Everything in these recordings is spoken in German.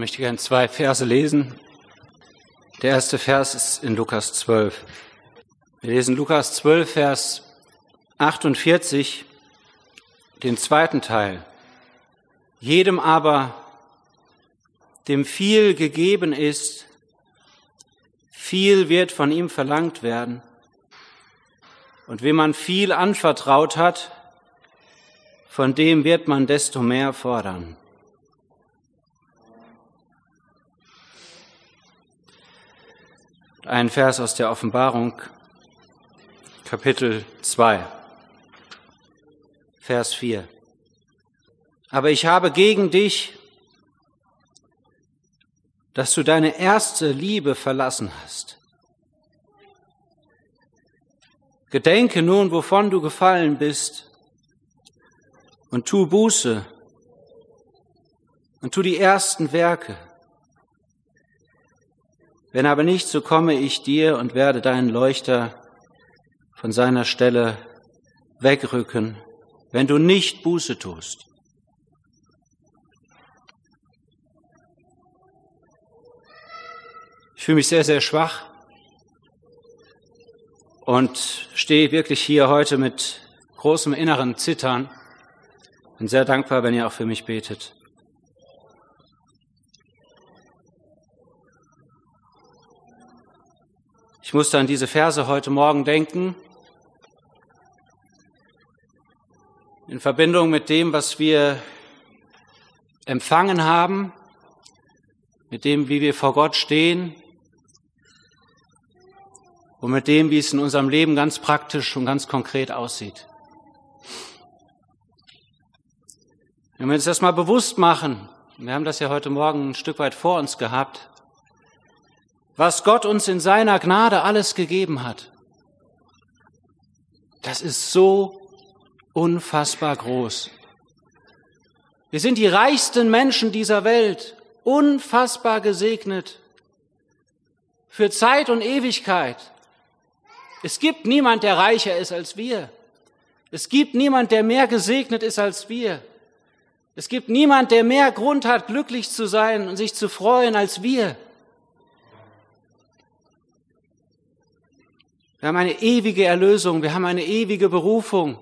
möchte gerne zwei Verse lesen. Der erste Vers ist in Lukas 12. Wir lesen Lukas 12, Vers 48, den zweiten Teil. Jedem aber, dem viel gegeben ist, viel wird von ihm verlangt werden. Und wem man viel anvertraut hat, von dem wird man desto mehr fordern. Ein Vers aus der Offenbarung, Kapitel 2, Vers 4. Aber ich habe gegen dich, dass du deine erste Liebe verlassen hast. Gedenke nun, wovon du gefallen bist, und tu Buße und tu die ersten Werke. Wenn aber nicht, so komme ich dir und werde deinen Leuchter von seiner Stelle wegrücken, wenn du nicht Buße tust. Ich fühle mich sehr, sehr schwach und stehe wirklich hier heute mit großem inneren Zittern. Bin sehr dankbar, wenn ihr auch für mich betet. Ich musste an diese Verse heute Morgen denken, in Verbindung mit dem, was wir empfangen haben, mit dem, wie wir vor Gott stehen und mit dem, wie es in unserem Leben ganz praktisch und ganz konkret aussieht. Wenn wir uns das mal bewusst machen, wir haben das ja heute Morgen ein Stück weit vor uns gehabt, was Gott uns in seiner Gnade alles gegeben hat. Das ist so unfassbar groß. Wir sind die reichsten Menschen dieser Welt, unfassbar gesegnet für Zeit und Ewigkeit. Es gibt niemand, der reicher ist als wir. Es gibt niemand, der mehr gesegnet ist als wir. Es gibt niemand, der mehr Grund hat, glücklich zu sein und sich zu freuen als wir. Wir haben eine ewige Erlösung, wir haben eine ewige Berufung,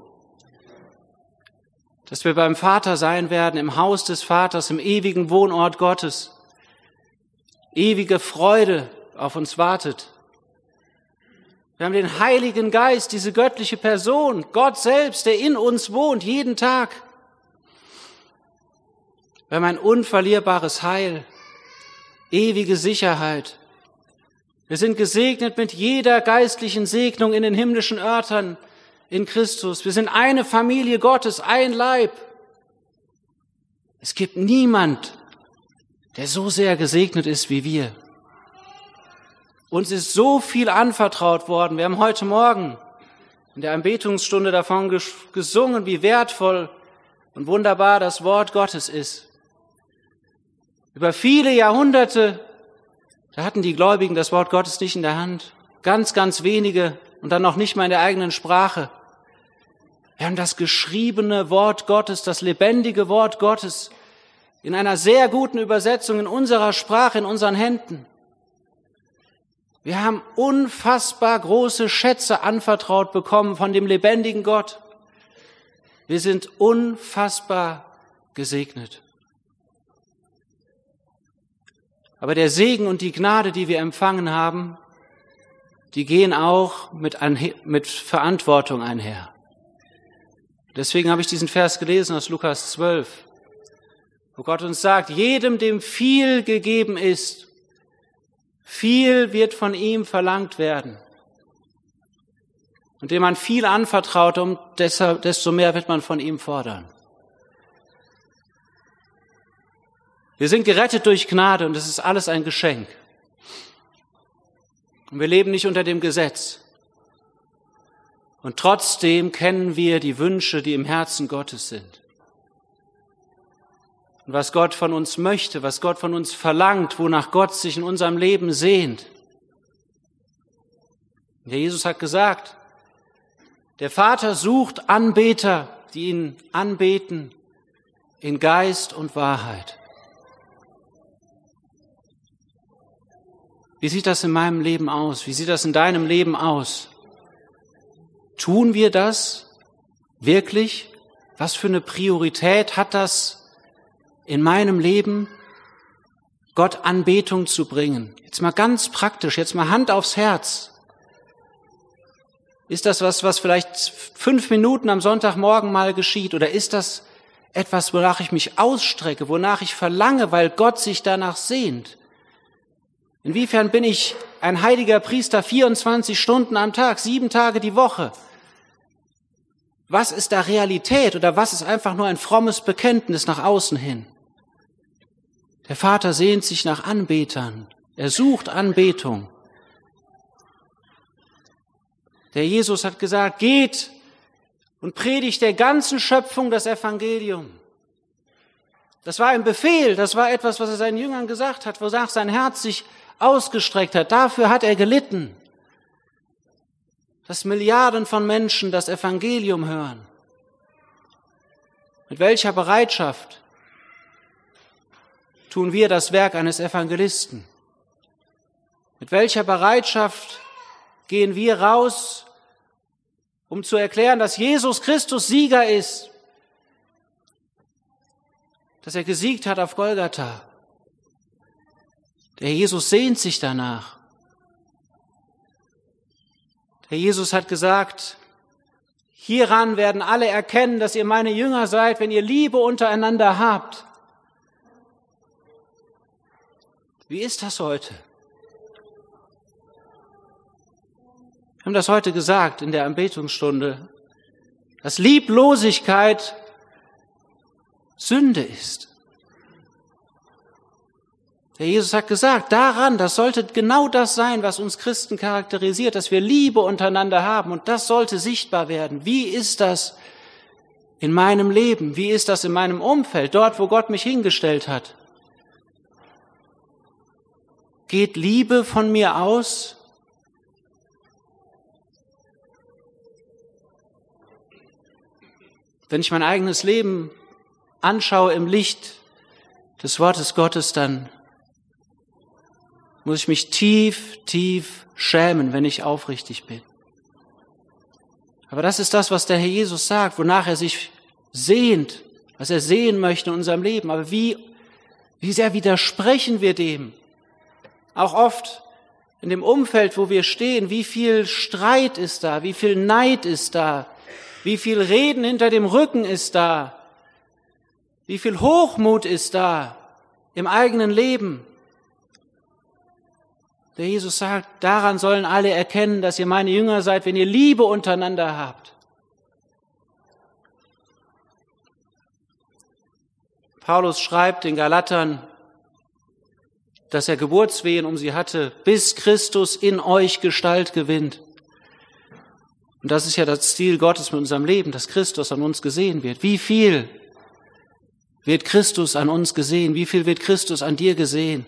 dass wir beim Vater sein werden, im Haus des Vaters, im ewigen Wohnort Gottes. Ewige Freude auf uns wartet. Wir haben den Heiligen Geist, diese göttliche Person, Gott selbst, der in uns wohnt, jeden Tag. Wir haben ein unverlierbares Heil, ewige Sicherheit, wir sind gesegnet mit jeder geistlichen Segnung in den himmlischen Örtern in Christus. Wir sind eine Familie Gottes, ein Leib. Es gibt niemand, der so sehr gesegnet ist wie wir. Uns ist so viel anvertraut worden. Wir haben heute Morgen in der Anbetungsstunde davon gesungen, wie wertvoll und wunderbar das Wort Gottes ist. Über viele Jahrhunderte da hatten die Gläubigen das Wort Gottes nicht in der Hand. Ganz, ganz wenige und dann noch nicht mal in der eigenen Sprache. Wir haben das geschriebene Wort Gottes, das lebendige Wort Gottes in einer sehr guten Übersetzung in unserer Sprache, in unseren Händen. Wir haben unfassbar große Schätze anvertraut bekommen von dem lebendigen Gott. Wir sind unfassbar gesegnet. Aber der Segen und die Gnade, die wir empfangen haben, die gehen auch mit, mit Verantwortung einher. Deswegen habe ich diesen Vers gelesen aus Lukas 12, wo Gott uns sagt, jedem, dem viel gegeben ist, viel wird von ihm verlangt werden. Und dem man viel anvertraut, um desto mehr wird man von ihm fordern. Wir sind gerettet durch Gnade und es ist alles ein Geschenk. Und wir leben nicht unter dem Gesetz. Und trotzdem kennen wir die Wünsche, die im Herzen Gottes sind. Und was Gott von uns möchte, was Gott von uns verlangt, wonach Gott sich in unserem Leben sehnt. Der Jesus hat gesagt, der Vater sucht Anbeter, die ihn anbeten in Geist und Wahrheit. Wie sieht das in meinem Leben aus? Wie sieht das in deinem Leben aus? Tun wir das wirklich? Was für eine Priorität hat das in meinem Leben, Gott Anbetung zu bringen? Jetzt mal ganz praktisch, jetzt mal Hand aufs Herz. Ist das was, was vielleicht fünf Minuten am Sonntagmorgen mal geschieht? Oder ist das etwas, wonach ich mich ausstrecke, wonach ich verlange, weil Gott sich danach sehnt? Inwiefern bin ich ein heiliger Priester 24 Stunden am Tag, sieben Tage die Woche? Was ist da Realität oder was ist einfach nur ein frommes Bekenntnis nach außen hin? Der Vater sehnt sich nach Anbetern. Er sucht Anbetung. Der Jesus hat gesagt, geht und predigt der ganzen Schöpfung das Evangelium. Das war ein Befehl, das war etwas, was er seinen Jüngern gesagt hat, wonach sein Herz sich ausgestreckt hat. Dafür hat er gelitten dass Milliarden von Menschen das Evangelium hören. Mit welcher Bereitschaft tun wir das Werk eines Evangelisten? Mit welcher Bereitschaft gehen wir raus, um zu erklären, dass Jesus Christus Sieger ist, dass er gesiegt hat auf Golgatha. Der Jesus sehnt sich danach. Herr Jesus hat gesagt, hieran werden alle erkennen, dass ihr meine Jünger seid, wenn ihr Liebe untereinander habt. Wie ist das heute? Wir haben das heute gesagt in der Anbetungsstunde, dass Lieblosigkeit Sünde ist. Der Jesus hat gesagt, daran, das sollte genau das sein, was uns Christen charakterisiert, dass wir Liebe untereinander haben und das sollte sichtbar werden. Wie ist das in meinem Leben? Wie ist das in meinem Umfeld, dort, wo Gott mich hingestellt hat? Geht Liebe von mir aus? Wenn ich mein eigenes Leben anschaue im Licht des Wortes Gottes, dann muss ich mich tief, tief schämen, wenn ich aufrichtig bin. Aber das ist das, was der Herr Jesus sagt, wonach er sich sehnt, was er sehen möchte in unserem Leben. Aber wie, wie sehr widersprechen wir dem? Auch oft in dem Umfeld, wo wir stehen, wie viel Streit ist da, wie viel Neid ist da, wie viel Reden hinter dem Rücken ist da, wie viel Hochmut ist da im eigenen Leben. Der Jesus sagt, daran sollen alle erkennen, dass ihr meine Jünger seid, wenn ihr Liebe untereinander habt. Paulus schreibt den Galatern, dass er Geburtswehen um sie hatte, bis Christus in euch Gestalt gewinnt. Und das ist ja das Ziel Gottes mit unserem Leben, dass Christus an uns gesehen wird. Wie viel wird Christus an uns gesehen? Wie viel wird Christus an dir gesehen?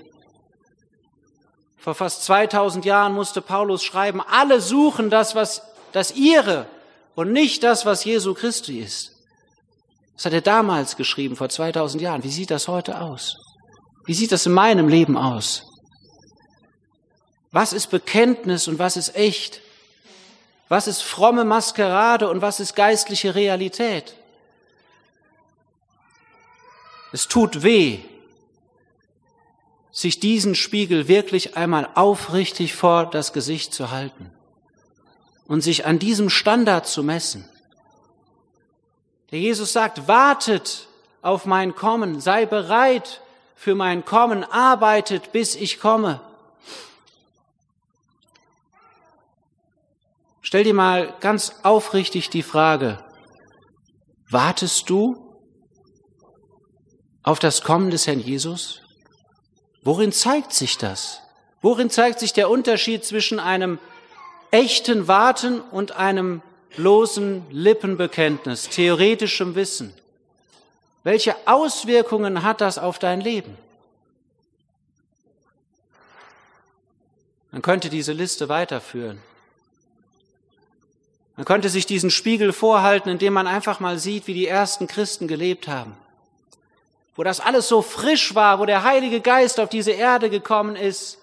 Vor fast 2000 Jahren musste Paulus schreiben, alle suchen das, was das ihre und nicht das, was Jesu Christi ist. Das hat er damals geschrieben, vor 2000 Jahren. Wie sieht das heute aus? Wie sieht das in meinem Leben aus? Was ist Bekenntnis und was ist echt? Was ist fromme Maskerade und was ist geistliche Realität? Es tut weh, sich diesen Spiegel wirklich einmal aufrichtig vor das Gesicht zu halten und sich an diesem Standard zu messen. Der Jesus sagt, wartet auf mein Kommen, sei bereit für mein Kommen, arbeitet, bis ich komme. Stell dir mal ganz aufrichtig die Frage, wartest du auf das Kommen des Herrn Jesus? Worin zeigt sich das? Worin zeigt sich der Unterschied zwischen einem echten Warten und einem bloßen Lippenbekenntnis, theoretischem Wissen? Welche Auswirkungen hat das auf dein Leben? Man könnte diese Liste weiterführen. Man könnte sich diesen Spiegel vorhalten, indem man einfach mal sieht, wie die ersten Christen gelebt haben wo das alles so frisch war, wo der Heilige Geist auf diese Erde gekommen ist,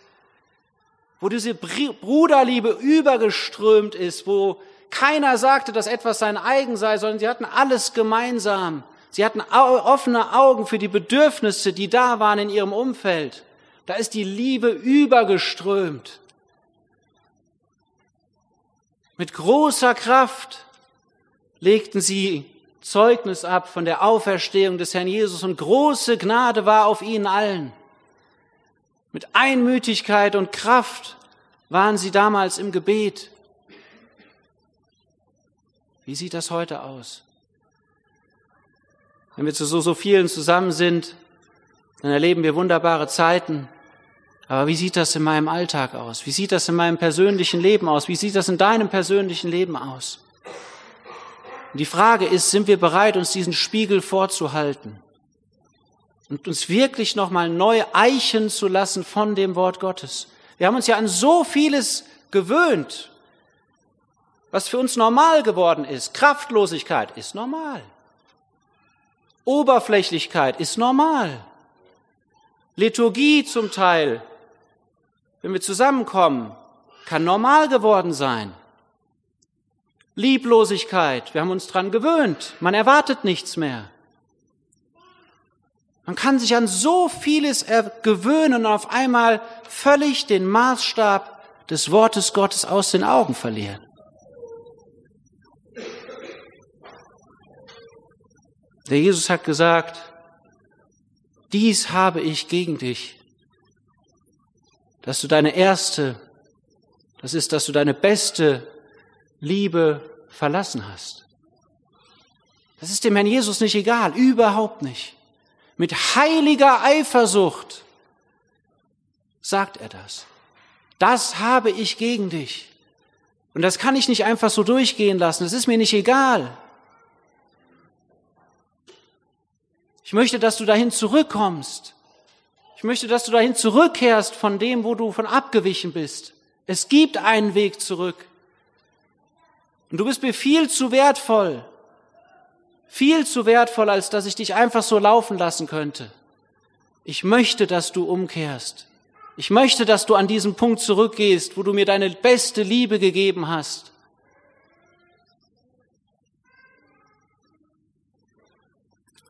wo diese Bruderliebe übergeströmt ist, wo keiner sagte, dass etwas sein eigen sei, sondern sie hatten alles gemeinsam. Sie hatten offene Augen für die Bedürfnisse, die da waren in ihrem Umfeld. Da ist die Liebe übergeströmt. Mit großer Kraft legten sie Zeugnis ab von der Auferstehung des Herrn Jesus und große Gnade war auf ihnen allen. Mit Einmütigkeit und Kraft waren sie damals im Gebet. Wie sieht das heute aus? Wenn wir zu so, so vielen zusammen sind, dann erleben wir wunderbare Zeiten. Aber wie sieht das in meinem Alltag aus? Wie sieht das in meinem persönlichen Leben aus? Wie sieht das in deinem persönlichen Leben aus? Und die Frage ist, sind wir bereit, uns diesen Spiegel vorzuhalten und uns wirklich nochmal neu eichen zu lassen von dem Wort Gottes? Wir haben uns ja an so vieles gewöhnt, was für uns normal geworden ist. Kraftlosigkeit ist normal. Oberflächlichkeit ist normal. Liturgie zum Teil, wenn wir zusammenkommen, kann normal geworden sein. Lieblosigkeit, wir haben uns dran gewöhnt, man erwartet nichts mehr. Man kann sich an so vieles gewöhnen und auf einmal völlig den Maßstab des Wortes Gottes aus den Augen verlieren. Der Jesus hat gesagt, dies habe ich gegen dich, dass du deine erste, das ist, dass du deine beste Liebe verlassen hast. Das ist dem Herrn Jesus nicht egal, überhaupt nicht. Mit heiliger Eifersucht sagt er das. Das habe ich gegen dich. Und das kann ich nicht einfach so durchgehen lassen. Das ist mir nicht egal. Ich möchte, dass du dahin zurückkommst. Ich möchte, dass du dahin zurückkehrst von dem, wo du von abgewichen bist. Es gibt einen Weg zurück. Und du bist mir viel zu wertvoll, viel zu wertvoll, als dass ich dich einfach so laufen lassen könnte. Ich möchte, dass du umkehrst. Ich möchte, dass du an diesen Punkt zurückgehst, wo du mir deine beste Liebe gegeben hast.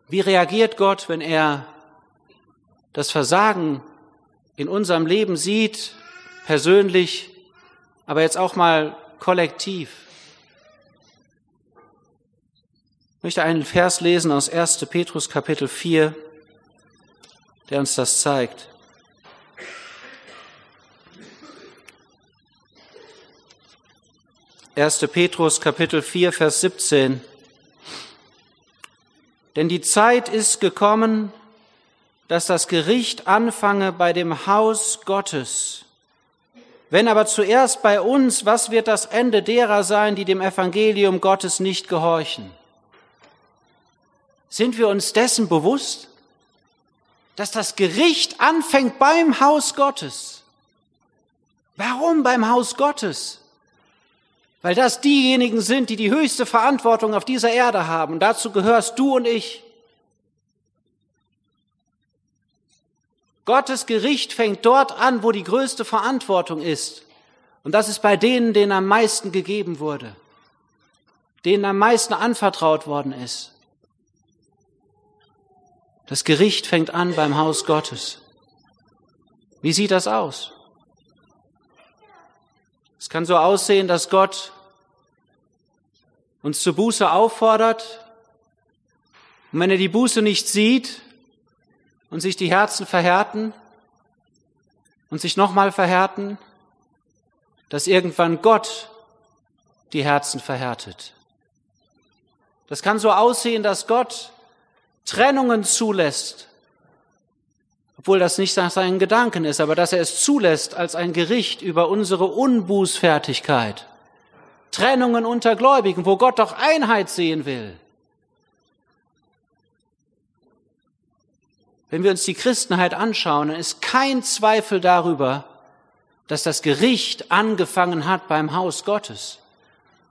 Wie reagiert Gott, wenn er das Versagen in unserem Leben sieht, persönlich, aber jetzt auch mal kollektiv? Ich möchte einen Vers lesen aus 1. Petrus Kapitel 4, der uns das zeigt. Erste Petrus Kapitel 4, Vers 17. Denn die Zeit ist gekommen, dass das Gericht anfange bei dem Haus Gottes. Wenn aber zuerst bei uns, was wird das Ende derer sein, die dem Evangelium Gottes nicht gehorchen? Sind wir uns dessen bewusst, dass das Gericht anfängt beim Haus Gottes? Warum beim Haus Gottes? Weil das diejenigen sind, die die höchste Verantwortung auf dieser Erde haben. Und dazu gehörst du und ich. Gottes Gericht fängt dort an, wo die größte Verantwortung ist. Und das ist bei denen, denen am meisten gegeben wurde, denen am meisten anvertraut worden ist. Das Gericht fängt an beim Haus Gottes. Wie sieht das aus? Es kann so aussehen, dass Gott uns zur Buße auffordert. Und wenn er die Buße nicht sieht und sich die Herzen verhärten und sich nochmal verhärten, dass irgendwann Gott die Herzen verhärtet. Das kann so aussehen, dass Gott Trennungen zulässt, obwohl das nicht nach seinen Gedanken ist, aber dass er es zulässt als ein Gericht über unsere Unbußfertigkeit. Trennungen unter Gläubigen, wo Gott doch Einheit sehen will. Wenn wir uns die Christenheit anschauen, dann ist kein Zweifel darüber, dass das Gericht angefangen hat beim Haus Gottes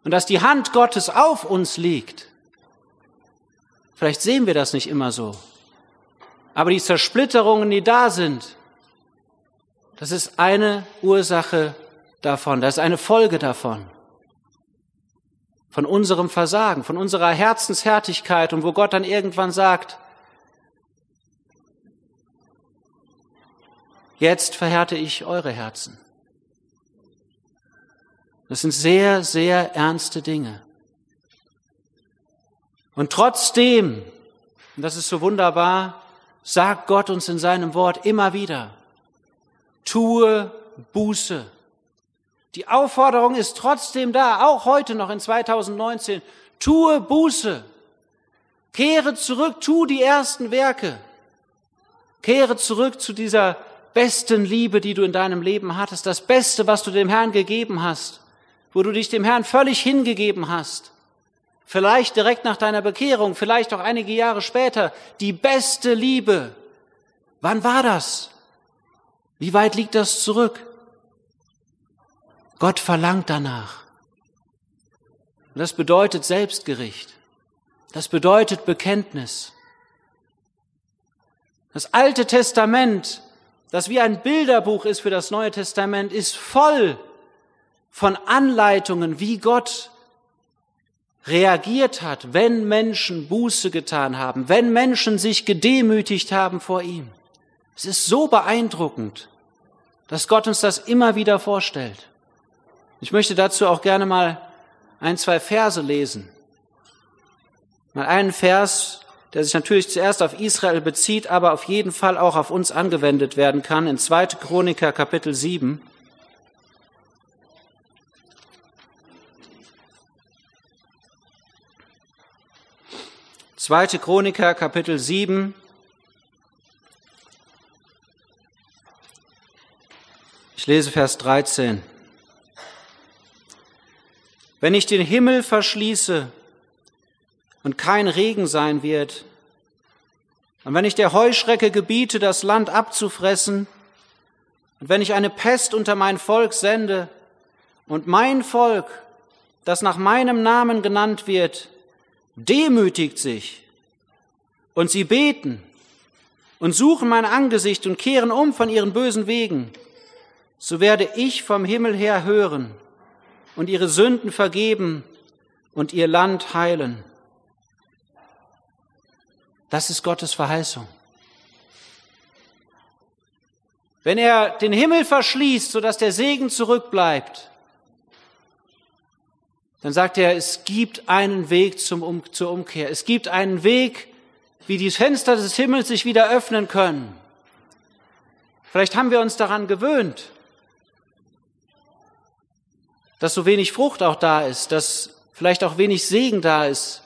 und dass die Hand Gottes auf uns liegt. Vielleicht sehen wir das nicht immer so. Aber die Zersplitterungen, die da sind, Das ist eine Ursache davon, das ist eine Folge davon. Von unserem Versagen, von unserer Herzenshärtigkeit und wo Gott dann irgendwann sagt, jetzt verhärte ich eure Herzen. Das sind sehr, sehr ernste Dinge. Und trotzdem, und das ist so wunderbar, sagt Gott uns in seinem Wort immer wieder, tue Buße. Die Aufforderung ist trotzdem da, auch heute noch in 2019, tue Buße. Kehre zurück, tu die ersten Werke. Kehre zurück zu dieser besten Liebe, die du in deinem Leben hattest, das Beste, was du dem Herrn gegeben hast wo du dich dem Herrn völlig hingegeben hast. Vielleicht direkt nach deiner Bekehrung, vielleicht auch einige Jahre später, die beste Liebe. Wann war das? Wie weit liegt das zurück? Gott verlangt danach. Und das bedeutet Selbstgericht. Das bedeutet Bekenntnis. Das Alte Testament, das wie ein Bilderbuch ist für das Neue Testament, ist voll von Anleitungen, wie Gott reagiert hat, wenn Menschen Buße getan haben, wenn Menschen sich gedemütigt haben vor ihm. Es ist so beeindruckend, dass Gott uns das immer wieder vorstellt. Ich möchte dazu auch gerne mal ein, zwei Verse lesen. Mal einen Vers, der sich natürlich zuerst auf Israel bezieht, aber auf jeden Fall auch auf uns angewendet werden kann, in 2. Chroniker Kapitel 7. Zweite Chroniker, Kapitel 7. Ich lese Vers 13. Wenn ich den Himmel verschließe und kein Regen sein wird, und wenn ich der Heuschrecke gebiete, das Land abzufressen, und wenn ich eine Pest unter mein Volk sende, und mein Volk, das nach meinem Namen genannt wird, demütigt sich und sie beten und suchen mein Angesicht und kehren um von ihren bösen Wegen, so werde ich vom Himmel her hören und ihre Sünden vergeben und ihr Land heilen. Das ist Gottes Verheißung. Wenn er den Himmel verschließt, sodass der Segen zurückbleibt, dann sagt er, es gibt einen Weg zum um, zur Umkehr. Es gibt einen Weg, wie die Fenster des Himmels sich wieder öffnen können. Vielleicht haben wir uns daran gewöhnt, dass so wenig Frucht auch da ist, dass vielleicht auch wenig Segen da ist.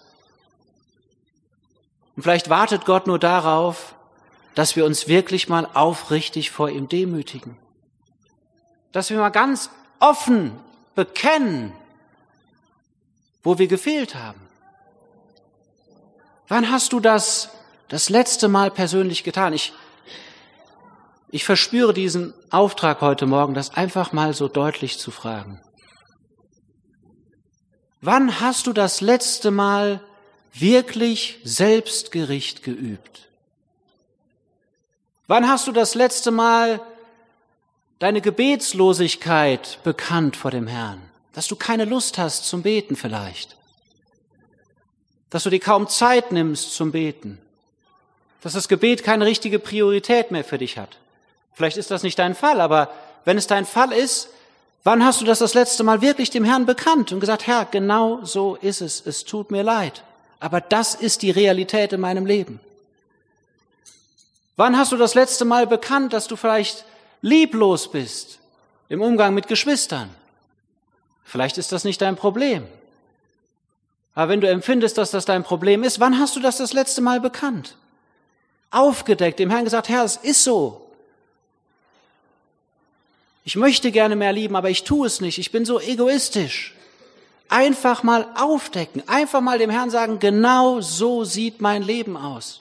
Und vielleicht wartet Gott nur darauf, dass wir uns wirklich mal aufrichtig vor ihm demütigen. Dass wir mal ganz offen bekennen, wo wir gefehlt haben. Wann hast du das das letzte Mal persönlich getan? Ich, ich verspüre diesen Auftrag heute Morgen, das einfach mal so deutlich zu fragen. Wann hast du das letzte Mal wirklich Selbstgericht geübt? Wann hast du das letzte Mal deine Gebetslosigkeit bekannt vor dem Herrn? Dass du keine Lust hast zum Beten vielleicht, dass du dir kaum Zeit nimmst zum Beten, dass das Gebet keine richtige Priorität mehr für dich hat. Vielleicht ist das nicht dein Fall, aber wenn es dein Fall ist, wann hast du das das letzte Mal wirklich dem Herrn bekannt und gesagt, Herr, genau so ist es, es tut mir leid, aber das ist die Realität in meinem Leben. Wann hast du das letzte Mal bekannt, dass du vielleicht lieblos bist im Umgang mit Geschwistern? Vielleicht ist das nicht dein Problem. Aber wenn du empfindest, dass das dein Problem ist, wann hast du das das letzte Mal bekannt? Aufgedeckt, dem Herrn gesagt, Herr, es ist so. Ich möchte gerne mehr lieben, aber ich tue es nicht. Ich bin so egoistisch. Einfach mal aufdecken, einfach mal dem Herrn sagen, genau so sieht mein Leben aus.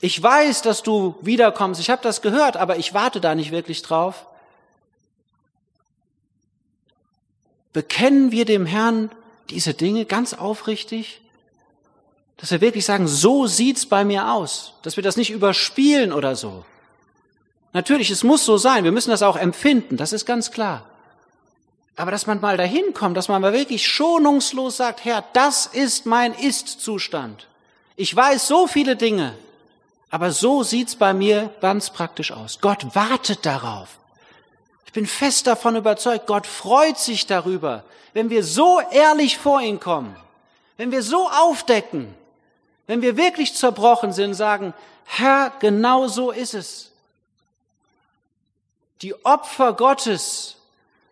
Ich weiß, dass du wiederkommst, ich habe das gehört, aber ich warte da nicht wirklich drauf. Bekennen wir dem Herrn diese Dinge ganz aufrichtig? Dass wir wirklich sagen, so sieht's bei mir aus. Dass wir das nicht überspielen oder so. Natürlich, es muss so sein. Wir müssen das auch empfinden. Das ist ganz klar. Aber dass man mal dahin kommt, dass man mal wirklich schonungslos sagt, Herr, das ist mein Ist-Zustand. Ich weiß so viele Dinge, aber so sieht's bei mir ganz praktisch aus. Gott wartet darauf. Ich bin fest davon überzeugt, Gott freut sich darüber, wenn wir so ehrlich vor ihn kommen, wenn wir so aufdecken, wenn wir wirklich zerbrochen sind sagen, Herr, genau so ist es. Die Opfer Gottes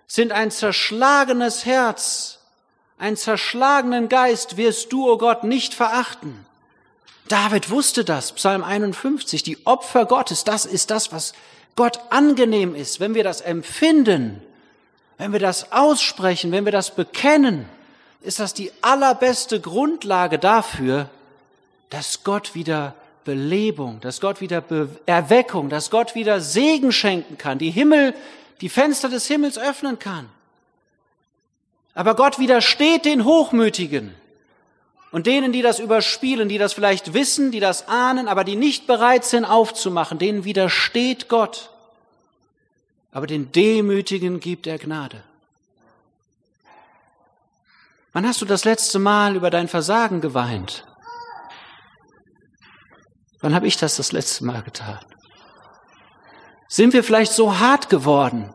sind ein zerschlagenes Herz, einen zerschlagenen Geist wirst du, o oh Gott, nicht verachten. David wusste das, Psalm 51, die Opfer Gottes, das ist das, was Gott angenehm ist, wenn wir das empfinden, wenn wir das aussprechen, wenn wir das bekennen, ist das die allerbeste Grundlage dafür, dass Gott wieder Belebung, dass Gott wieder Be Erweckung, dass Gott wieder Segen schenken kann, die Himmel die Fenster des Himmels öffnen kann. Aber Gott widersteht den Hochmütigen und denen, die das überspielen, die das vielleicht wissen, die das ahnen, aber die nicht bereit sind aufzumachen, denen widersteht Gott. Aber den Demütigen gibt er Gnade. Wann hast du das letzte Mal über dein Versagen geweint? Wann habe ich das das letzte Mal getan? Sind wir vielleicht so hart geworden,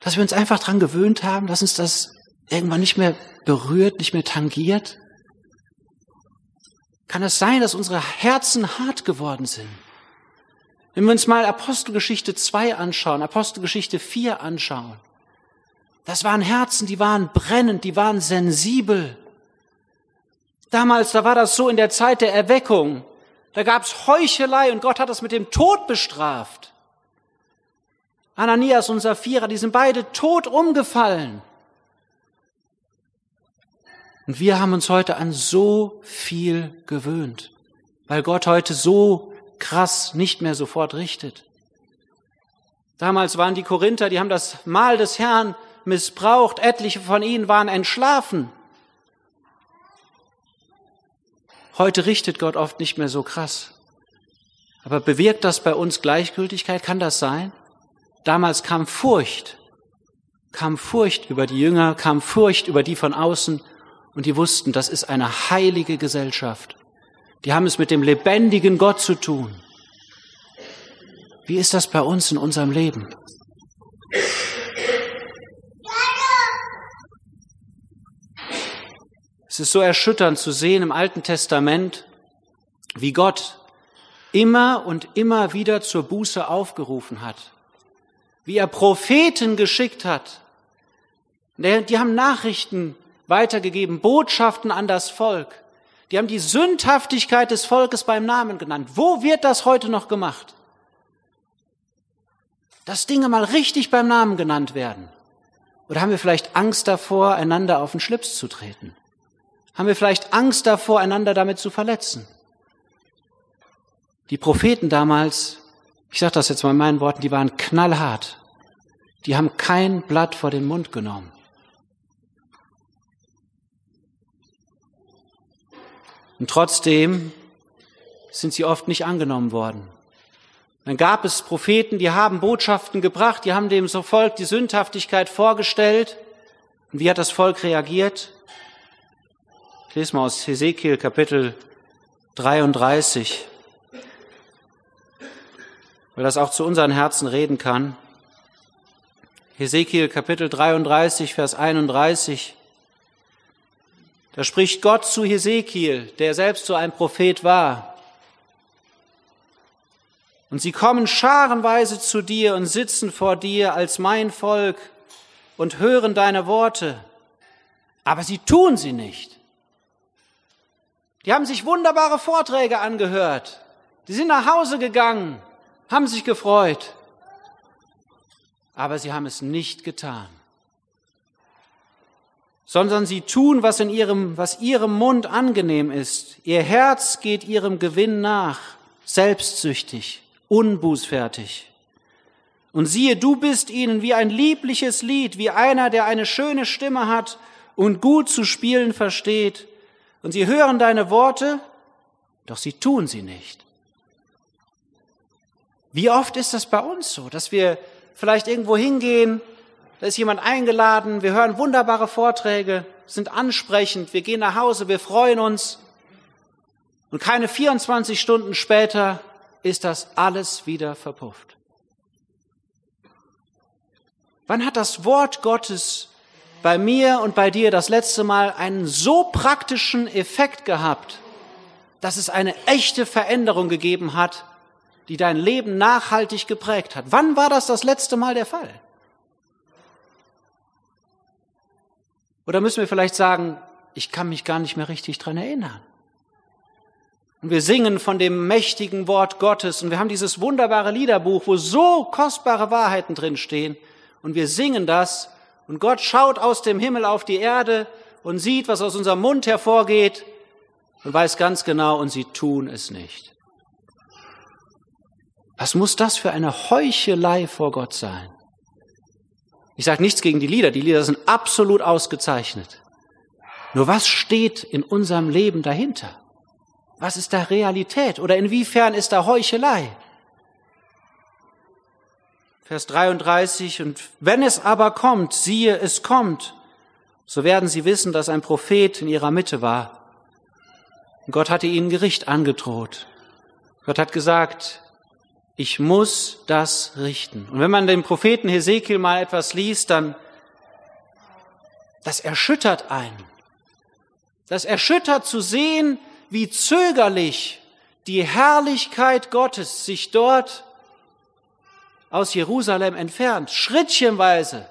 dass wir uns einfach dran gewöhnt haben, dass uns das irgendwann nicht mehr berührt, nicht mehr tangiert? Kann es sein, dass unsere Herzen hart geworden sind? Wenn wir uns mal Apostelgeschichte 2 anschauen, Apostelgeschichte 4 anschauen, das waren Herzen, die waren brennend, die waren sensibel. Damals, da war das so in der Zeit der Erweckung. Da gab es Heuchelei und Gott hat das mit dem Tod bestraft. Ananias und Sapphira, die sind beide tot umgefallen. Und wir haben uns heute an so viel gewöhnt, weil Gott heute so krass nicht mehr sofort richtet. Damals waren die Korinther, die haben das Mahl des Herrn missbraucht, etliche von ihnen waren entschlafen. Heute richtet Gott oft nicht mehr so krass. Aber bewirkt das bei uns Gleichgültigkeit? Kann das sein? Damals kam Furcht, kam Furcht über die Jünger, kam Furcht über die von außen und die wussten, das ist eine heilige Gesellschaft. Die haben es mit dem lebendigen Gott zu tun. Wie ist das bei uns in unserem Leben? Es ist so erschütternd zu sehen im Alten Testament, wie Gott immer und immer wieder zur Buße aufgerufen hat wie er Propheten geschickt hat. Die haben Nachrichten weitergegeben, Botschaften an das Volk. Die haben die Sündhaftigkeit des Volkes beim Namen genannt. Wo wird das heute noch gemacht? Dass Dinge mal richtig beim Namen genannt werden. Oder haben wir vielleicht Angst davor, einander auf den Schlips zu treten? Haben wir vielleicht Angst davor, einander damit zu verletzen? Die Propheten damals, ich sage das jetzt mal in meinen Worten, die waren knallhart. Die haben kein Blatt vor den Mund genommen. Und trotzdem sind sie oft nicht angenommen worden. Dann gab es Propheten, die haben Botschaften gebracht, die haben dem Volk die Sündhaftigkeit vorgestellt. Und wie hat das Volk reagiert? Ich lese mal aus Hesekiel Kapitel 33, weil das auch zu unseren Herzen reden kann. Hesekiel Kapitel 33, Vers 31. Da spricht Gott zu Hesekiel, der selbst so ein Prophet war. Und sie kommen scharenweise zu dir und sitzen vor dir als mein Volk und hören deine Worte, aber sie tun sie nicht. Die haben sich wunderbare Vorträge angehört. Die sind nach Hause gegangen, haben sich gefreut aber sie haben es nicht getan. Sondern sie tun, was in ihrem, was ihrem Mund angenehm ist. Ihr Herz geht ihrem Gewinn nach, selbstsüchtig, unbußfertig. Und siehe, du bist ihnen wie ein liebliches Lied, wie einer, der eine schöne Stimme hat und gut zu spielen versteht. Und sie hören deine Worte, doch sie tun sie nicht. Wie oft ist das bei uns so, dass wir vielleicht irgendwo hingehen, da ist jemand eingeladen, wir hören wunderbare Vorträge, sind ansprechend, wir gehen nach Hause, wir freuen uns und keine 24 Stunden später ist das alles wieder verpufft. Wann hat das Wort Gottes bei mir und bei dir das letzte Mal einen so praktischen Effekt gehabt, dass es eine echte Veränderung gegeben hat, die dein Leben nachhaltig geprägt hat? Wann war das das letzte Mal der Fall? Oder müssen wir vielleicht sagen, ich kann mich gar nicht mehr richtig dran erinnern? Und wir singen von dem mächtigen Wort Gottes und wir haben dieses wunderbare Liederbuch, wo so kostbare Wahrheiten drinstehen und wir singen das und Gott schaut aus dem Himmel auf die Erde und sieht, was aus unserem Mund hervorgeht und weiß ganz genau, und sie tun es nicht. Was muss das für eine Heuchelei vor Gott sein? Ich sage nichts gegen die Lieder, die Lieder sind absolut ausgezeichnet. Nur was steht in unserem Leben dahinter? Was ist da Realität oder inwiefern ist da Heuchelei? Vers 33, und wenn es aber kommt, siehe, es kommt, so werden sie wissen, dass ein Prophet in ihrer Mitte war. Und Gott hatte ihnen Gericht angedroht. Gott hat gesagt, ich muss das richten. Und wenn man den Propheten Hesekiel mal etwas liest, dann, das erschüttert einen. Das erschüttert zu sehen, wie zögerlich die Herrlichkeit Gottes sich dort aus Jerusalem entfernt, schrittchenweise.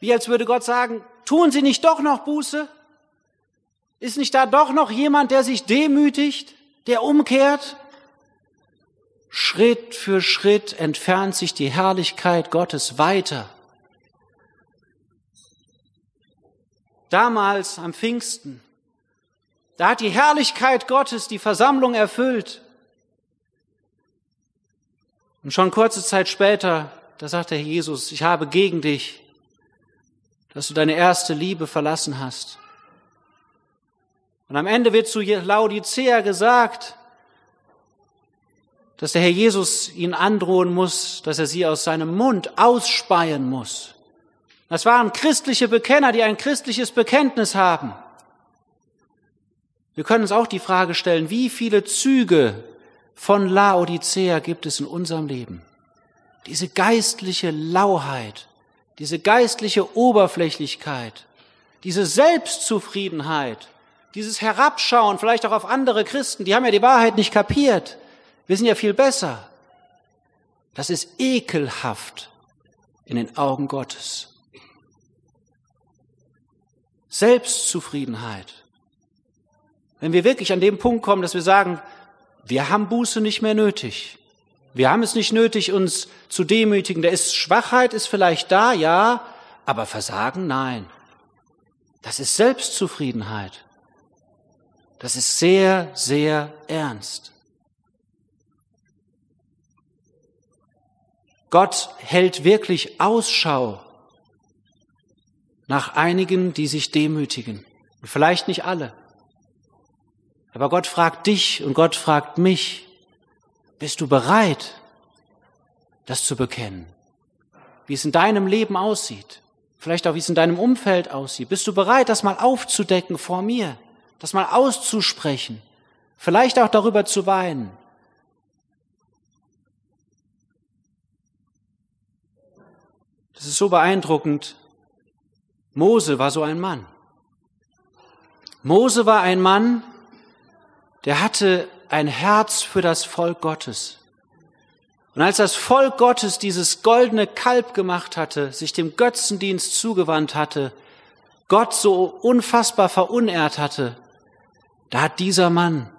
Wie als würde Gott sagen, tun Sie nicht doch noch Buße? Ist nicht da doch noch jemand, der sich demütigt, der umkehrt? Schritt für Schritt entfernt sich die Herrlichkeit Gottes weiter. Damals am Pfingsten, da hat die Herrlichkeit Gottes die Versammlung erfüllt. Und schon kurze Zeit später, da sagt der Herr Jesus, ich habe gegen dich, dass du deine erste Liebe verlassen hast. Und am Ende wird zu Laodicea gesagt, dass der Herr Jesus ihn androhen muss, dass er sie aus seinem Mund ausspeien muss. Das waren christliche Bekenner, die ein christliches Bekenntnis haben. Wir können uns auch die Frage stellen, wie viele Züge von Laodicea gibt es in unserem Leben? Diese geistliche Lauheit, diese geistliche Oberflächlichkeit, diese Selbstzufriedenheit, dieses Herabschauen vielleicht auch auf andere Christen, die haben ja die Wahrheit nicht kapiert. Wir sind ja viel besser. Das ist ekelhaft in den Augen Gottes. Selbstzufriedenheit. Wenn wir wirklich an dem Punkt kommen, dass wir sagen, wir haben Buße nicht mehr nötig. Wir haben es nicht nötig, uns zu demütigen. Da ist Schwachheit, ist vielleicht da, ja, aber Versagen, nein. Das ist Selbstzufriedenheit. Das ist sehr, sehr ernst. Gott hält wirklich Ausschau nach einigen, die sich demütigen. vielleicht nicht alle. Aber Gott fragt dich und Gott fragt mich, bist du bereit, das zu bekennen? Wie es in deinem Leben aussieht, vielleicht auch wie es in deinem Umfeld aussieht. Bist du bereit, das mal aufzudecken vor mir, das mal auszusprechen, vielleicht auch darüber zu weinen? Das ist so beeindruckend. Mose war so ein Mann. Mose war ein Mann, der hatte ein Herz für das Volk Gottes. Und als das Volk Gottes dieses goldene Kalb gemacht hatte, sich dem Götzendienst zugewandt hatte, Gott so unfassbar verunehrt hatte, da hat dieser Mann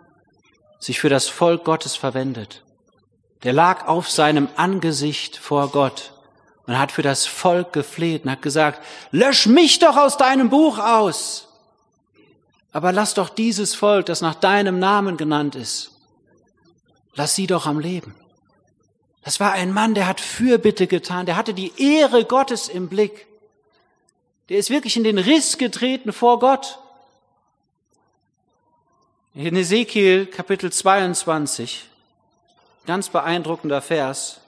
sich für das Volk Gottes verwendet. Der lag auf seinem Angesicht vor Gott und hat für das Volk gefleht und hat gesagt, lösch mich doch aus deinem Buch aus. Aber lass doch dieses Volk, das nach deinem Namen genannt ist, lass sie doch am Leben. Das war ein Mann, der hat Fürbitte getan, der hatte die Ehre Gottes im Blick. Der ist wirklich in den Riss getreten vor Gott. In Ezekiel Kapitel 22, Ganz beeindruckender Vers.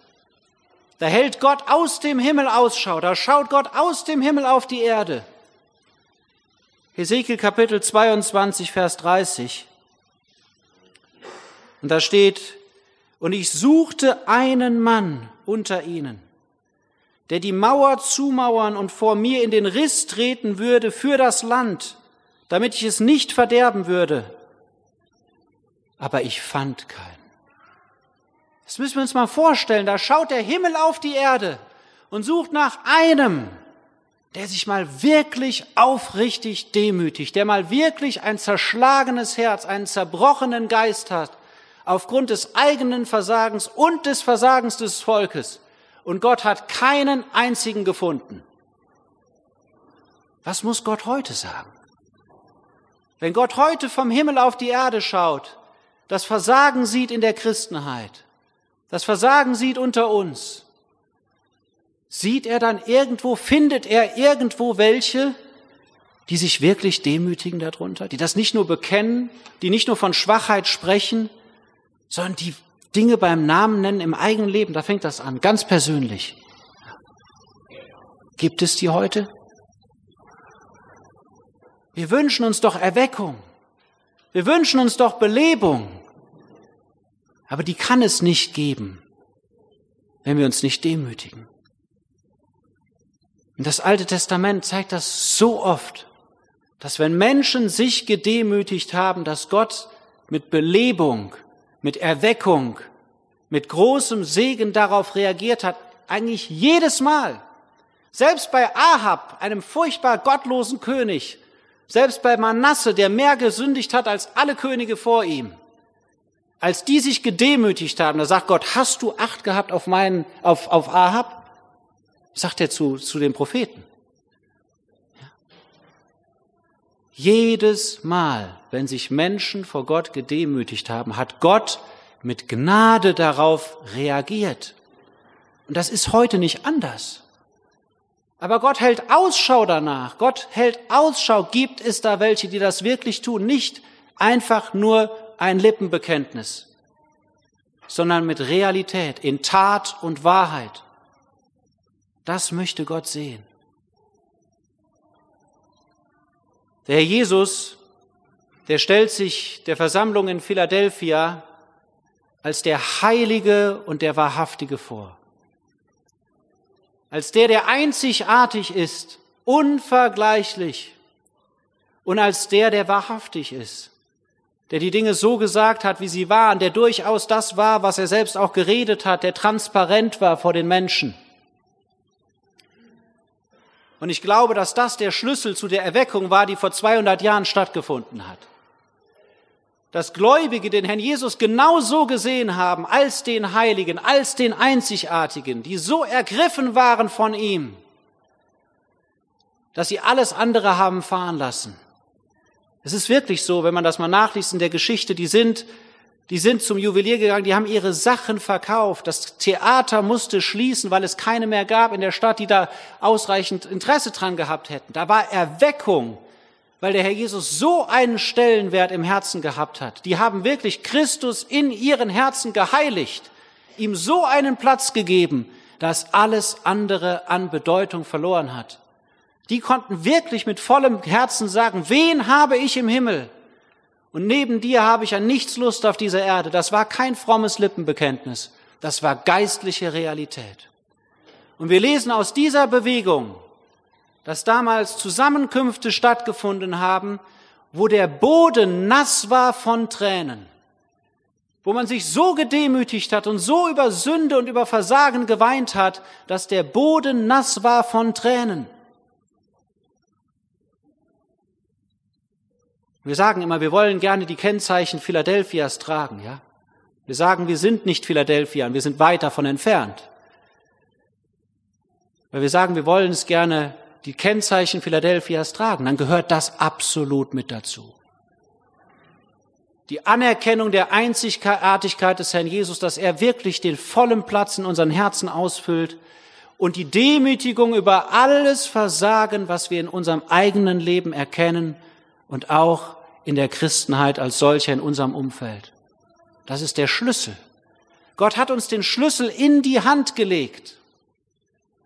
Da hält Gott aus dem Himmel Ausschau, da schaut Gott aus dem Himmel auf die Erde. Hesekiel Kapitel 22, Vers 30. Und da steht, und ich suchte einen Mann unter ihnen, der die Mauer zumauern und vor mir in den Riss treten würde für das Land, damit ich es nicht verderben würde. Aber ich fand keinen. Das müssen wir uns mal vorstellen. Da schaut der Himmel auf die Erde und sucht nach einem, der sich mal wirklich aufrichtig demütigt, der mal wirklich ein zerschlagenes Herz, einen zerbrochenen Geist hat, aufgrund des eigenen Versagens und des Versagens des Volkes. Und Gott hat keinen einzigen gefunden. Was muss Gott heute sagen? Wenn Gott heute vom Himmel auf die Erde schaut, das Versagen sieht in der Christenheit, das Versagen sieht unter uns, sieht er dann irgendwo, findet er irgendwo welche, die sich wirklich demütigen darunter, die das nicht nur bekennen, die nicht nur von Schwachheit sprechen, sondern die Dinge beim Namen nennen im eigenen Leben, da fängt das an, ganz persönlich. Gibt es die heute? Wir wünschen uns doch Erweckung. Wir wünschen uns doch Belebung. Aber die kann es nicht geben, wenn wir uns nicht demütigen. Und das Alte Testament zeigt das so oft, dass wenn Menschen sich gedemütigt haben, dass Gott mit Belebung, mit Erweckung, mit großem Segen darauf reagiert hat, eigentlich jedes Mal. Selbst bei Ahab, einem furchtbar gottlosen König, selbst bei Manasse, der mehr gesündigt hat als alle Könige vor ihm, als die sich gedemütigt haben, da sagt Gott, hast du Acht gehabt auf meinen, auf, auf Ahab? Sagt er zu, zu den Propheten. Ja. Jedes Mal, wenn sich Menschen vor Gott gedemütigt haben, hat Gott mit Gnade darauf reagiert. Und das ist heute nicht anders. Aber Gott hält Ausschau danach. Gott hält Ausschau. Gibt es da welche, die das wirklich tun? Nicht einfach nur ein Lippenbekenntnis, sondern mit Realität, in Tat und Wahrheit. Das möchte Gott sehen. Der Herr Jesus, der stellt sich der Versammlung in Philadelphia als der Heilige und der Wahrhaftige vor. Als der, der einzigartig ist, unvergleichlich und als der, der wahrhaftig ist der die Dinge so gesagt hat, wie sie waren, der durchaus das war, was er selbst auch geredet hat, der transparent war vor den Menschen. Und ich glaube, dass das der Schlüssel zu der Erweckung war, die vor 200 Jahren stattgefunden hat. Dass Gläubige den Herrn Jesus genau so gesehen haben, als den Heiligen, als den Einzigartigen, die so ergriffen waren von ihm, dass sie alles andere haben fahren lassen es ist wirklich so, wenn man das mal nachliest in der Geschichte, die sind, die sind zum Juwelier gegangen, die haben ihre Sachen verkauft. Das Theater musste schließen, weil es keine mehr gab in der Stadt, die da ausreichend Interesse dran gehabt hätten. Da war Erweckung, weil der Herr Jesus so einen Stellenwert im Herzen gehabt hat. Die haben wirklich Christus in ihren Herzen geheiligt, ihm so einen Platz gegeben, dass alles andere an Bedeutung verloren hat die konnten wirklich mit vollem Herzen sagen, wen habe ich im Himmel? Und neben dir habe ich an nichts Lust auf dieser Erde. Das war kein frommes Lippenbekenntnis. Das war geistliche Realität. Und wir lesen aus dieser Bewegung, dass damals Zusammenkünfte stattgefunden haben, wo der Boden nass war von Tränen, wo man sich so gedemütigt hat und so über Sünde und über Versagen geweint hat, dass der Boden nass war von Tränen. Wir sagen immer, wir wollen gerne die Kennzeichen Philadelphias tragen, ja? Wir sagen, wir sind nicht Philadelphia wir sind weit davon entfernt. Weil wir sagen, wir wollen es gerne die Kennzeichen Philadelphias tragen, dann gehört das absolut mit dazu. Die Anerkennung der Einzigartigkeit des Herrn Jesus, dass er wirklich den vollen Platz in unseren Herzen ausfüllt und die Demütigung über alles Versagen, was wir in unserem eigenen Leben erkennen und auch in der Christenheit als solcher in unserem Umfeld. Das ist der Schlüssel. Gott hat uns den Schlüssel in die Hand gelegt,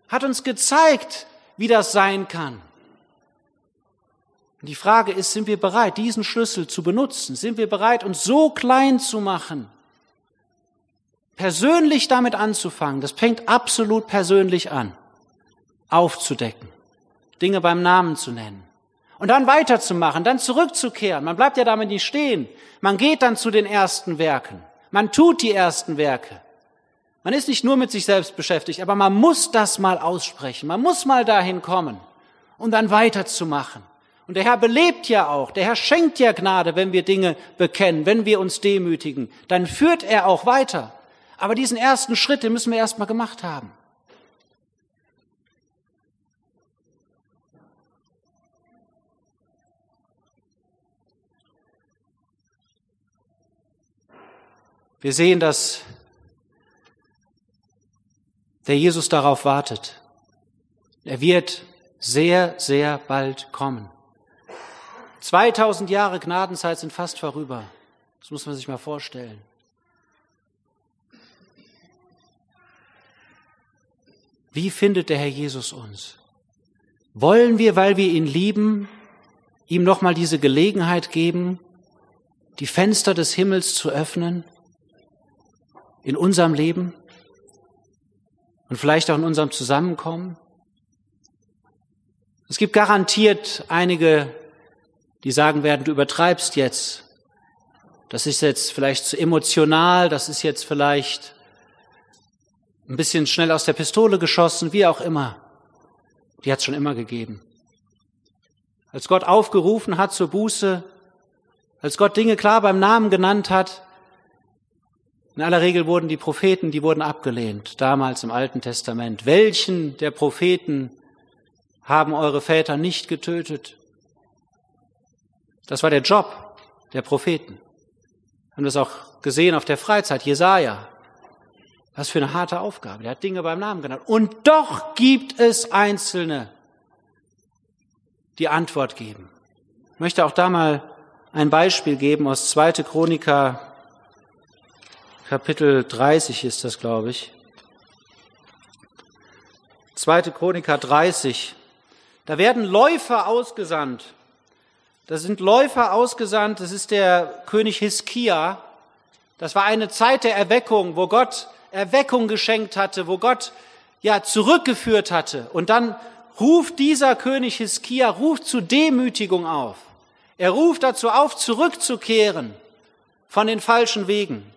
hat uns gezeigt, wie das sein kann. Und die Frage ist, sind wir bereit, diesen Schlüssel zu benutzen? Sind wir bereit, uns so klein zu machen? Persönlich damit anzufangen, das fängt absolut persönlich an. Aufzudecken, Dinge beim Namen zu nennen. Und dann weiterzumachen, dann zurückzukehren. Man bleibt ja damit nicht stehen. Man geht dann zu den ersten Werken. Man tut die ersten Werke. Man ist nicht nur mit sich selbst beschäftigt, aber man muss das mal aussprechen. Man muss mal dahin kommen, um dann weiterzumachen. Und der Herr belebt ja auch, der Herr schenkt ja Gnade, wenn wir Dinge bekennen, wenn wir uns demütigen. Dann führt er auch weiter. Aber diesen ersten Schritt, den müssen wir erst mal gemacht haben. Wir sehen, dass der Jesus darauf wartet. Er wird sehr, sehr bald kommen. 2000 Jahre Gnadenzeit sind fast vorüber. Das muss man sich mal vorstellen. Wie findet der Herr Jesus uns? Wollen wir, weil wir ihn lieben, ihm nochmal diese Gelegenheit geben, die Fenster des Himmels zu öffnen? In unserem Leben und vielleicht auch in unserem Zusammenkommen. Es gibt garantiert einige, die sagen werden, du übertreibst jetzt. Das ist jetzt vielleicht zu emotional, das ist jetzt vielleicht ein bisschen schnell aus der Pistole geschossen, wie auch immer. Die hat es schon immer gegeben. Als Gott aufgerufen hat zur Buße, als Gott Dinge klar beim Namen genannt hat, in aller Regel wurden die Propheten, die wurden abgelehnt, damals im Alten Testament. Welchen der Propheten haben eure Väter nicht getötet? Das war der Job der Propheten. Wir haben das auch gesehen auf der Freizeit. Jesaja. Was für eine harte Aufgabe. Der hat Dinge beim Namen genannt. Und doch gibt es Einzelne, die Antwort geben. Ich möchte auch da mal ein Beispiel geben aus 2. Chroniker Kapitel 30 ist das, glaube ich. Zweite Chroniker 30. Da werden Läufer ausgesandt. Da sind Läufer ausgesandt. Das ist der König Hiskia. Das war eine Zeit der Erweckung, wo Gott Erweckung geschenkt hatte, wo Gott ja zurückgeführt hatte. Und dann ruft dieser König Hiskia, ruft zu Demütigung auf. Er ruft dazu auf, zurückzukehren von den falschen Wegen.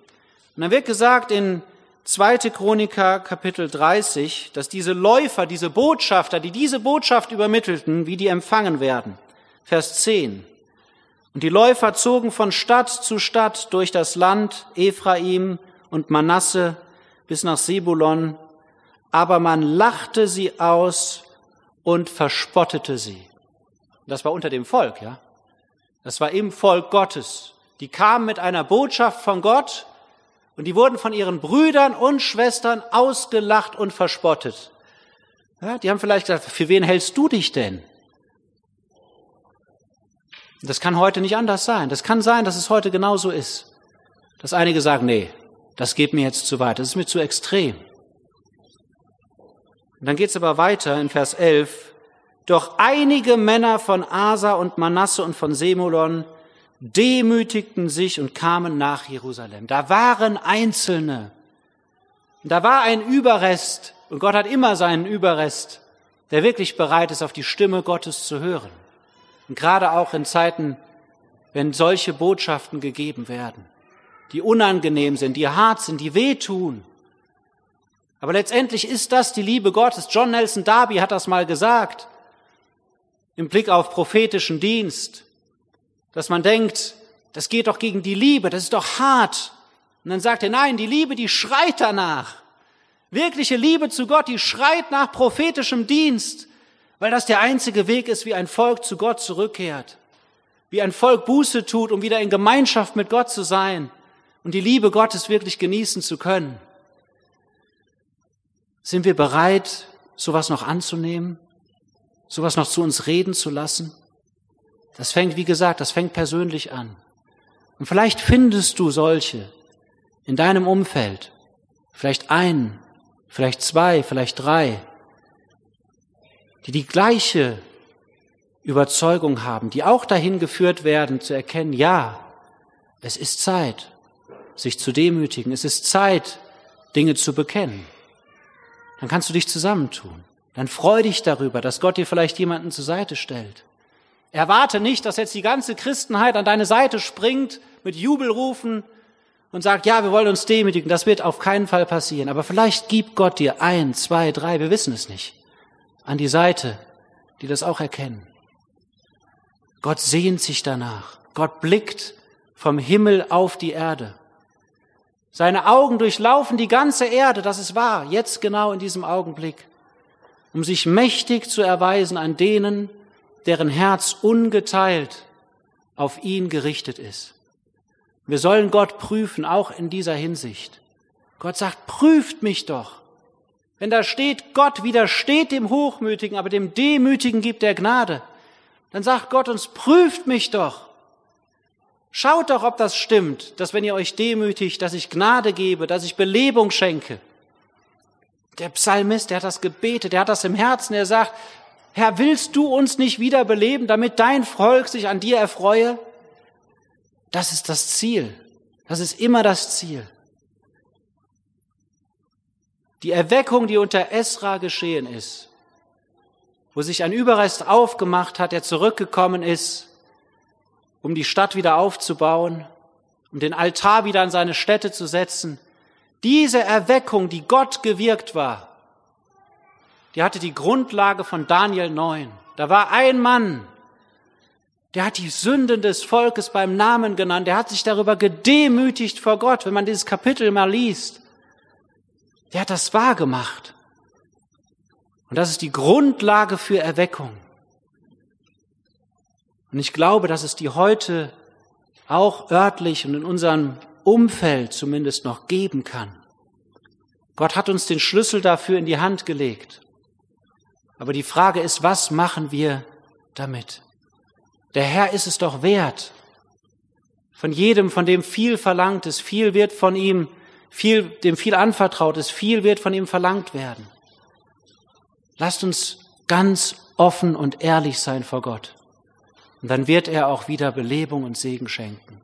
Und dann wird gesagt in 2. Chroniker Kapitel 30, dass diese Läufer, diese Botschafter, die diese Botschaft übermittelten, wie die empfangen werden. Vers 10. Und die Läufer zogen von Stadt zu Stadt durch das Land Ephraim und Manasse bis nach Sebulon, aber man lachte sie aus und verspottete sie. Das war unter dem Volk, ja. Das war im Volk Gottes. Die kamen mit einer Botschaft von Gott und die wurden von ihren Brüdern und Schwestern ausgelacht und verspottet. Ja, die haben vielleicht gesagt, für wen hältst du dich denn? Das kann heute nicht anders sein. Das kann sein, dass es heute genauso ist. Dass einige sagen, nee, das geht mir jetzt zu weit, das ist mir zu extrem. Und dann geht es aber weiter in Vers 11. Doch einige Männer von Asa und Manasse und von Semolon demütigten sich und kamen nach Jerusalem. Da waren Einzelne. Da war ein Überrest, und Gott hat immer seinen Überrest, der wirklich bereit ist, auf die Stimme Gottes zu hören. Und gerade auch in Zeiten, wenn solche Botschaften gegeben werden, die unangenehm sind, die hart sind, die wehtun. Aber letztendlich ist das die Liebe Gottes. John Nelson Darby hat das mal gesagt, im Blick auf prophetischen Dienst dass man denkt, das geht doch gegen die Liebe, das ist doch hart. Und dann sagt er, nein, die Liebe, die schreit danach. Wirkliche Liebe zu Gott, die schreit nach prophetischem Dienst, weil das der einzige Weg ist, wie ein Volk zu Gott zurückkehrt, wie ein Volk Buße tut, um wieder in Gemeinschaft mit Gott zu sein und die Liebe Gottes wirklich genießen zu können. Sind wir bereit, sowas noch anzunehmen, sowas noch zu uns reden zu lassen? Das fängt, wie gesagt, das fängt persönlich an. Und vielleicht findest du solche in deinem Umfeld, vielleicht ein, vielleicht zwei, vielleicht drei, die die gleiche Überzeugung haben, die auch dahin geführt werden, zu erkennen, ja, es ist Zeit, sich zu demütigen, es ist Zeit, Dinge zu bekennen. Dann kannst du dich zusammentun. Dann freu dich darüber, dass Gott dir vielleicht jemanden zur Seite stellt. Erwarte nicht, dass jetzt die ganze Christenheit an deine Seite springt, mit Jubelrufen und sagt, ja, wir wollen uns demütigen. Das wird auf keinen Fall passieren. Aber vielleicht gibt Gott dir ein, zwei, drei, wir wissen es nicht, an die Seite, die das auch erkennen. Gott sehnt sich danach. Gott blickt vom Himmel auf die Erde. Seine Augen durchlaufen die ganze Erde, das ist wahr, jetzt genau in diesem Augenblick, um sich mächtig zu erweisen an denen, deren Herz ungeteilt auf ihn gerichtet ist. Wir sollen Gott prüfen, auch in dieser Hinsicht. Gott sagt, prüft mich doch. Wenn da steht, Gott widersteht dem Hochmütigen, aber dem Demütigen gibt er Gnade, dann sagt Gott uns, prüft mich doch. Schaut doch, ob das stimmt, dass wenn ihr euch demütigt, dass ich Gnade gebe, dass ich Belebung schenke. Der Psalmist, der hat das gebetet, der hat das im Herzen, er sagt, Herr, willst du uns nicht wieder beleben, damit dein Volk sich an dir erfreue? Das ist das Ziel. Das ist immer das Ziel. Die Erweckung, die unter Esra geschehen ist, wo sich ein Überrest aufgemacht hat, der zurückgekommen ist, um die Stadt wieder aufzubauen, um den Altar wieder an seine Stätte zu setzen. Diese Erweckung, die Gott gewirkt war, die hatte die Grundlage von Daniel 9. Da war ein Mann, der hat die Sünden des Volkes beim Namen genannt, der hat sich darüber gedemütigt vor Gott, wenn man dieses Kapitel mal liest. Der hat das wahr gemacht. Und das ist die Grundlage für Erweckung. Und ich glaube, dass es die heute auch örtlich und in unserem Umfeld zumindest noch geben kann. Gott hat uns den Schlüssel dafür in die Hand gelegt. Aber die Frage ist, was machen wir damit? Der Herr ist es doch wert. Von jedem, von dem viel verlangt ist, viel wird von ihm, viel, dem viel anvertraut ist, viel wird von ihm verlangt werden. Lasst uns ganz offen und ehrlich sein vor Gott. Und dann wird er auch wieder Belebung und Segen schenken.